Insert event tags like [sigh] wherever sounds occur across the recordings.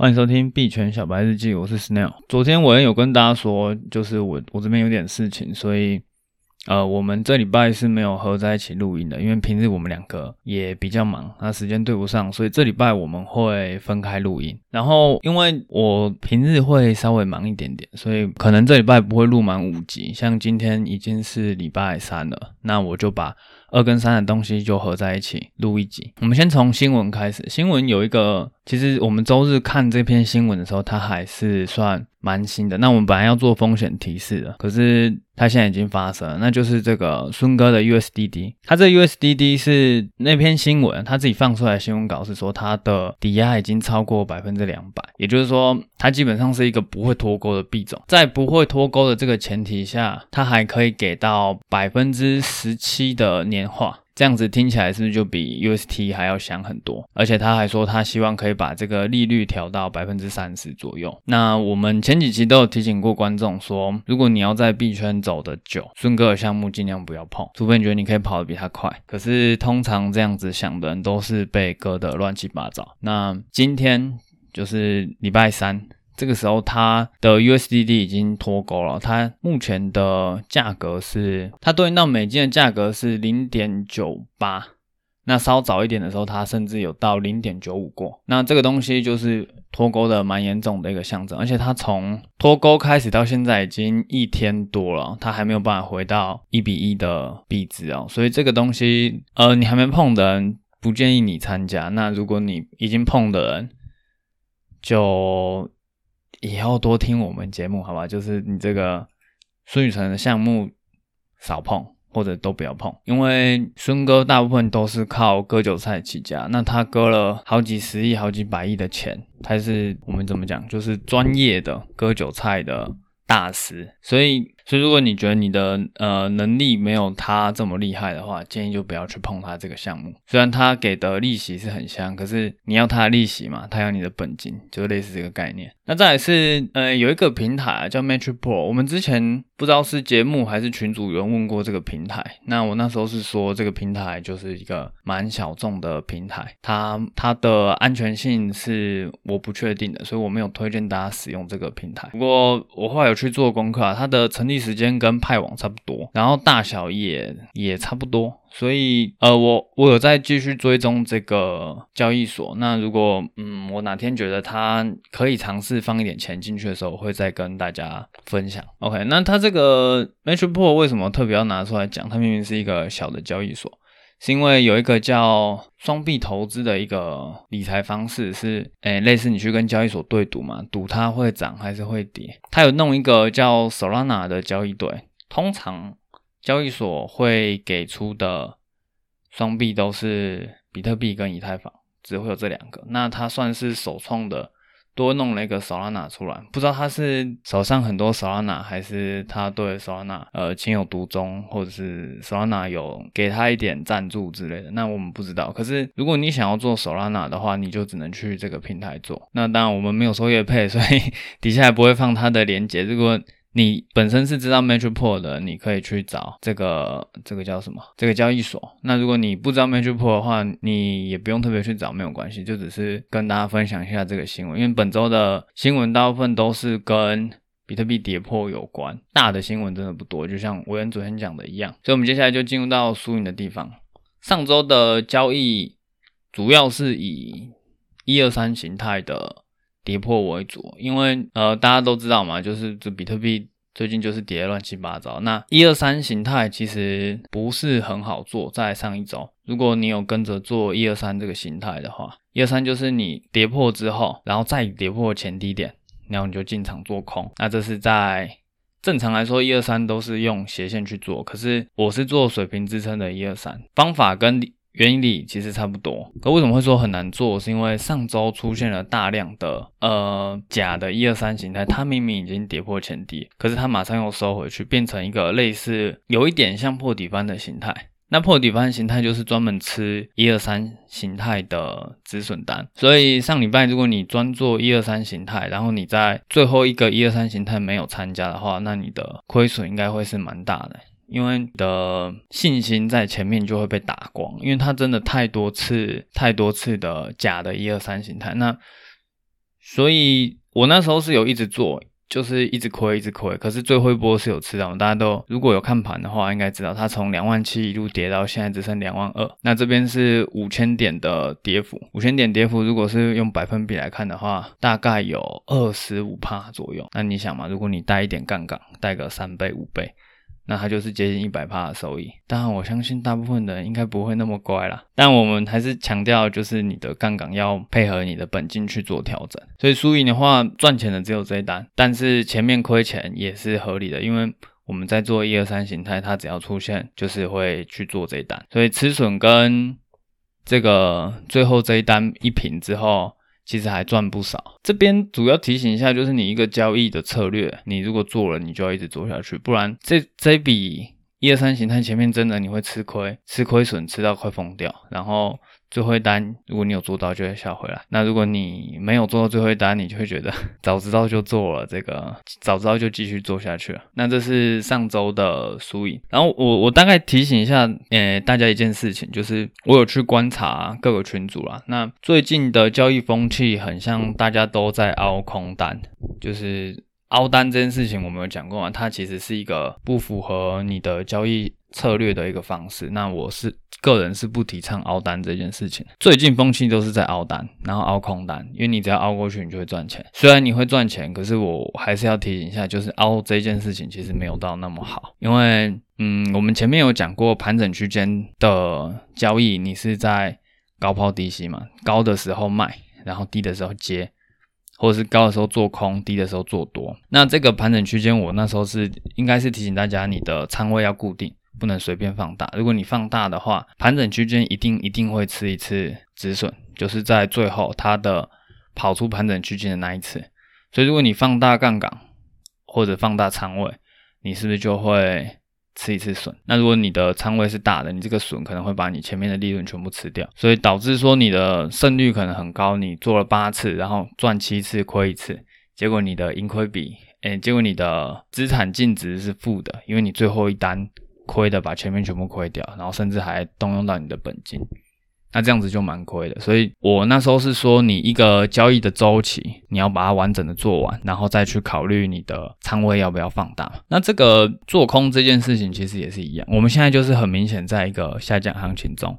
欢迎收听币圈小白日记我是 snell 昨天我也有跟大家说就是我我这边有点事情所以呃我们这礼拜是没有合在一起录音的因为平日我们两个也比较忙那时间对不上所以这礼拜我们会分开录音。然后因为我平日会稍微忙一点点所以可能这礼拜不会录满五集像今天已经是礼拜三了那我就把二跟三的东西就合在一起录一集。我们先从新闻开始新闻有一个其实我们周日看这篇新闻的时候它还是算蛮新的，那我们本来要做风险提示的，可是它现在已经发生了，那就是这个孙哥的 USDD，它这 USDD 是那篇新闻，他自己放出来新闻稿是说它的抵押已经超过百分之两百，也就是说它基本上是一个不会脱钩的币种，在不会脱钩的这个前提下，它还可以给到百分之十七的年化。这样子听起来是不是就比 UST 还要香很多？而且他还说他希望可以把这个利率调到百分之三十左右。那我们前几期都有提醒过观众说，如果你要在币圈走的久，孙哥的项目尽量不要碰，除非你觉得你可以跑得比他快。可是通常这样子想的人都是被割得乱七八糟。那今天就是礼拜三。这个时候它的 USDD 已经脱钩了，它目前的价格是它对应到美金的价格是零点九八。那稍早一点的时候，它甚至有到零点九五过。那这个东西就是脱钩的蛮严重的一个象征，而且它从脱钩开始到现在已经一天多了，它还没有办法回到一比一的币值哦。所以这个东西，呃，你还没碰的人不建议你参加。那如果你已经碰的人，就以后多听我们节目好吧就是你这个孙雨辰的项目少碰或者都不要碰因为孙哥大部分都是靠割韭菜起家那他割了好几十亿好几百亿的钱他是我们怎么讲就是专业的割韭菜的大师。所以所以如果你觉得你的呃能力没有他这么厉害的话建议就不要去碰他这个项目。虽然他给的利息是很香可是你要他的利息嘛他要你的本金就类似这个概念。那再来是呃有一个平台叫 matripple 我们之前不知道是节目还是群主有人问过这个平台。那我那时候是说这个平台就是一个蛮小众的平台它它的安全性是我不确定的所以我没有推荐大家使用这个平台。不过我后来有去做功课啊它的成立时间跟派网差不多，然后大小也也差不多，所以呃我我有在继续追踪这个交易所。那如果嗯我哪天觉得它可以尝试放一点钱进去的时候，我会再跟大家分享。OK，那它这个 Matchbook 为什么特别要拿出来讲？它明明是一个小的交易所。是因为有一个叫双币投资的一个理财方式是诶类似你去跟交易所对赌嘛赌它会涨还是会跌。它有弄一个叫 solana 的交易对通常交易所会给出的双币都是比特币跟以太坊只会有这两个。那它算是首创的多弄了一个 Solana 出来，不知道他是手上很多 Solana，还是他对 Solana 呃情有独钟，或者是 Solana 有给他一点赞助之类的，那我们不知道。可是如果你想要做 Solana 的话，你就只能去这个平台做。那当然我们没有收月配，所以 [laughs] 底下也不会放他的链接。如果你本身是知道 Matchpool 的，你可以去找这个这个叫什么？这个交易所。那如果你不知道 Matchpool 的话，你也不用特别去找，没有关系。就只是跟大家分享一下这个新闻，因为本周的新闻大部分都是跟比特币跌破有关，大的新闻真的不多。就像我恩昨天讲的一样，所以我们接下来就进入到输赢的地方。上周的交易主要是以一二三形态的。跌破为主。因为呃大家都知道嘛就是这比特币最近就是跌乱七八糟。那一二三形态其实不是很好做在上一周。如果你有跟着做一二三这个形态的话一二三就是你跌破之后然后再跌破前低点然后你就进场做空。那这是在正常来说一二三都是用斜线去做可是我是做水平支撑的一二三。方法跟原理其实差不多。可为什么会说很难做？是因为上周出现了大量的呃假的一二三形态，它明明已经跌破前低，可是它马上又收回去，变成一个类似有一点像破底翻的形态。那破底翻形态就是专门吃一二三形态的止损单，所以上礼拜如果你专做一二三形态，然后你在最后一个一二三形态没有参加的话，那你的亏损应该会是蛮大的。因为你的信心在前面就会被打光因为它真的太多次太多次的假的一二三形态。那所以我那时候是有一直做就是一直亏一直亏可是最后一波是有吃到大家都如果有看盘的话应该知道它从两万七一路跌到现在只剩两万二。那这边是五千点的跌幅五千点跌幅如果是用百分比来看的话大概有二十五趴左右。那你想嘛如果你带一点杠杆带个三倍五倍那它就是接近一百趴的收益，当然我相信大部分人应该不会那么乖啦。但我们还是强调，就是你的杠杆要配合你的本金去做调整。所以输赢的话，赚钱的只有这一单，但是前面亏钱也是合理的，因为我们在做一二三形态，它只要出现就是会去做这一单。所以吃损跟这个最后这一单一平之后。其实还赚不少。这边主要提醒一下，就是你一个交易的策略，你如果做了，你就要一直做下去，不然这这笔一二三形态前面真的你会吃亏，吃亏损吃到快疯掉，然后。最后一单，如果你有做到，就会笑回来。那如果你没有做到最后一单，你就会觉得 [laughs] 早知道就做了这个，早知道就继续做下去了。那这是上周的输赢。然后我我大概提醒一下，呃，大家一件事情，就是我有去观察各个群组啦。那最近的交易风气很像大家都在凹空单，就是凹单这件事情，我们有讲过嘛，它其实是一个不符合你的交易。策略的一个方式，那我是个人是不提倡凹单这件事情。最近风气都是在凹单，然后凹空单，因为你只要凹过去，你就会赚钱。虽然你会赚钱，可是我还是要提醒一下，就是凹这件事情其实没有到那么好。因为，嗯，我们前面有讲过盘整区间的交易，你是在高抛低吸嘛，高的时候卖，然后低的时候接，或者是高的时候做空，低的时候做多。那这个盘整区间，我那时候是应该是提醒大家，你的仓位要固定。不能随便放大，如果你放大的话，盘整区间一定一定会吃一次止损，就是在最后它的跑出盘整区间的那一次。所以如果你放大杠杆或者放大仓位，你是不是就会吃一次损？那如果你的仓位是大的，你这个损可能会把你前面的利润全部吃掉，所以导致说你的胜率可能很高，你做了八次，然后赚七次亏一次，结果你的盈亏比，诶，结果你的资产净值是负的，因为你最后一单。亏的把前面全部亏掉，然后甚至还动用到你的本金，那这样子就蛮亏的。所以我那时候是说，你一个交易的周期，你要把它完整的做完，然后再去考虑你的仓位要不要放大。那这个做空这件事情其实也是一样，我们现在就是很明显在一个下降行情中。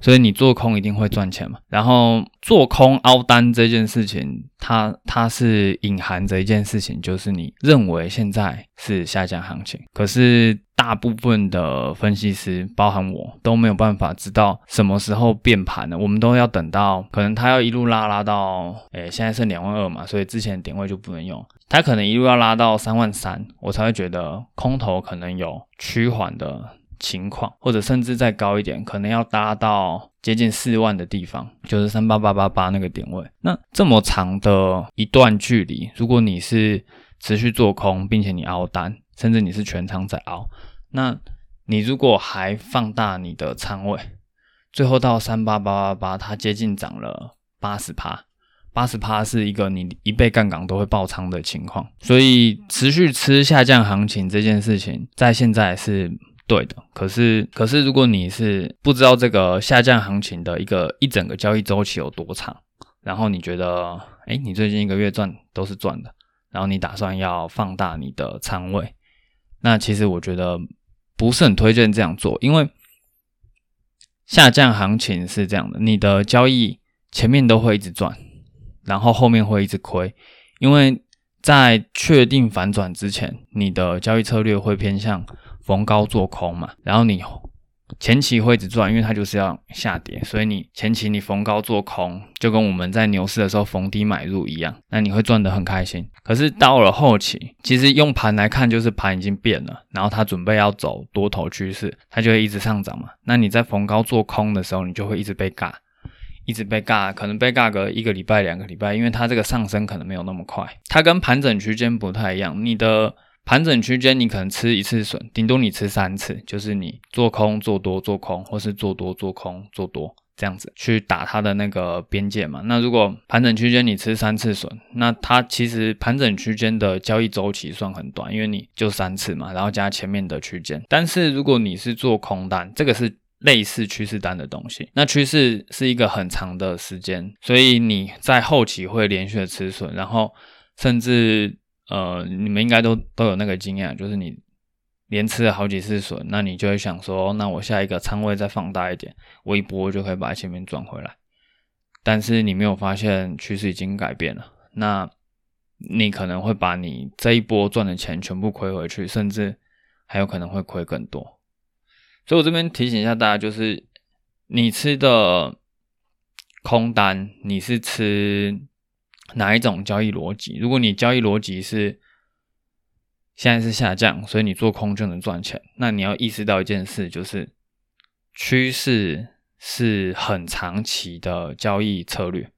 所以你做空一定会赚钱嘛？然后做空凹单这件事情，它它是隐含着一件事情，就是你认为现在是下降行情，可是大部分的分析师，包含我，都没有办法知道什么时候变盘了。我们都要等到可能它要一路拉拉到，诶，现在剩两万二嘛，所以之前的点位就不能用。它可能一路要拉到三万三，我才会觉得空头可能有趋缓的。情况，或者甚至再高一点，可能要搭到接近四万的地方，就是三八八八八那个点位。那这么长的一段距离，如果你是持续做空，并且你凹单，甚至你是全仓在凹，那你如果还放大你的仓位，最后到三八八八八，它接近涨了八十趴，八十趴是一个你一倍杠杆都会爆仓的情况。所以持续吃下降行情这件事情，在现在是。对的，可是可是，如果你是不知道这个下降行情的一个一整个交易周期有多长，然后你觉得，哎，你最近一个月赚都是赚的，然后你打算要放大你的仓位，那其实我觉得不是很推荐这样做，因为下降行情是这样的，你的交易前面都会一直赚，然后后面会一直亏，因为在确定反转之前，你的交易策略会偏向。逢高做空嘛，然后你前期会一直赚，因为它就是要下跌，所以你前期你逢高做空，就跟我们在牛市的时候逢低买入一样，那你会赚得很开心。可是到了后期，其实用盘来看，就是盘已经变了，然后它准备要走多头趋势，它就会一直上涨嘛。那你在逢高做空的时候，你就会一直被尬，一直被尬，可能被尬个一个礼拜、两个礼拜，因为它这个上升可能没有那么快，它跟盘整区间不太一样，你的。盘整区间，你可能吃一次损，顶多你吃三次，就是你做空、做多、做空，或是做多、做空、做多这样子去打它的那个边界嘛。那如果盘整区间你吃三次损，那它其实盘整区间的交易周期算很短，因为你就三次嘛，然后加前面的区间。但是如果你是做空单，这个是类似趋势单的东西。那趋势是一个很长的时间，所以你在后期会连续的吃损，然后甚至呃，你们应该都都有那个经验，就是你连吃了好几次损，那你就会想说，那我下一个仓位再放大一点，我一波就可以把前面赚回来。但是你没有发现趋势已经改变了，那你可能会把你这一波赚的钱全部亏回去，甚至还有可能会亏更多。所以我这边提醒一下大家，就是你吃的空单，你是吃哪一种交易逻辑？如果你交易逻辑是现在是下降，所以你做空就能赚钱，那你要意识到一件事，就是趋势。是很长期的交易策略，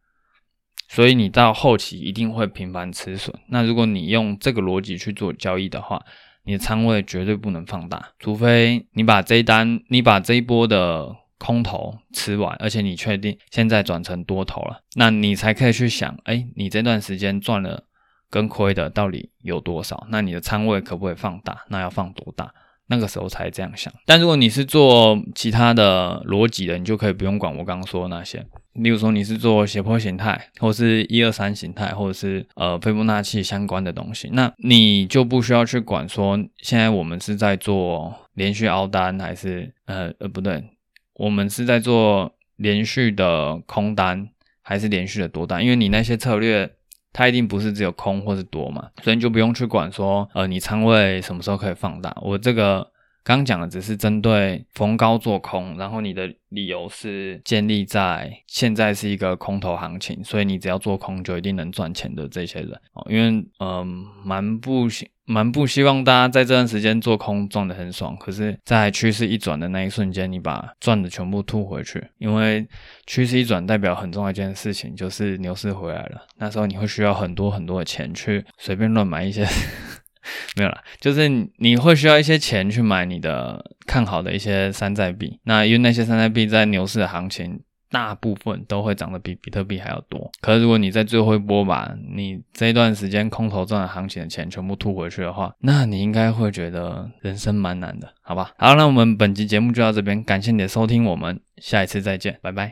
所以你到后期一定会频繁止损。那如果你用这个逻辑去做交易的话，你的仓位绝对不能放大，除非你把这一单、你把这一波的空头吃完，而且你确定现在转成多头了，那你才可以去想，哎，你这段时间赚了跟亏的到底有多少？那你的仓位可不可以放大？那要放多大？那个时候才这样想，但如果你是做其他的逻辑的，你就可以不用管我刚刚说的那些。例如说你是做斜坡形态，或是一二三形态，或者是呃斐波那契相关的东西，那你就不需要去管说现在我们是在做连续凹单还是呃呃不对，我们是在做连续的空单还是连续的多单，因为你那些策略。它一定不是只有空或是多嘛，所以你就不用去管说，呃，你仓位什么时候可以放大。我这个刚讲的只是针对逢高做空，然后你的理由是建立在现在是一个空头行情，所以你只要做空就一定能赚钱的这些人哦，因为嗯，蛮不行。蛮不希望大家在这段时间做空赚得很爽，可是，在趋势一转的那一瞬间，你把赚的全部吐回去，因为趋势一转代表很重要一件事情，就是牛市回来了。那时候你会需要很多很多的钱去随便乱买一些，没有啦，就是你会需要一些钱去买你的看好的一些山寨币。那因为那些山寨币在牛市的行情。大部分都会涨得比比特币还要多。可是如果你在最后一波把你这一段时间空头赚的行情的钱全部吐回去的话，那你应该会觉得人生蛮难的，好吧？好，那我们本期节目就到这边，感谢你的收听，我们下一次再见，拜拜。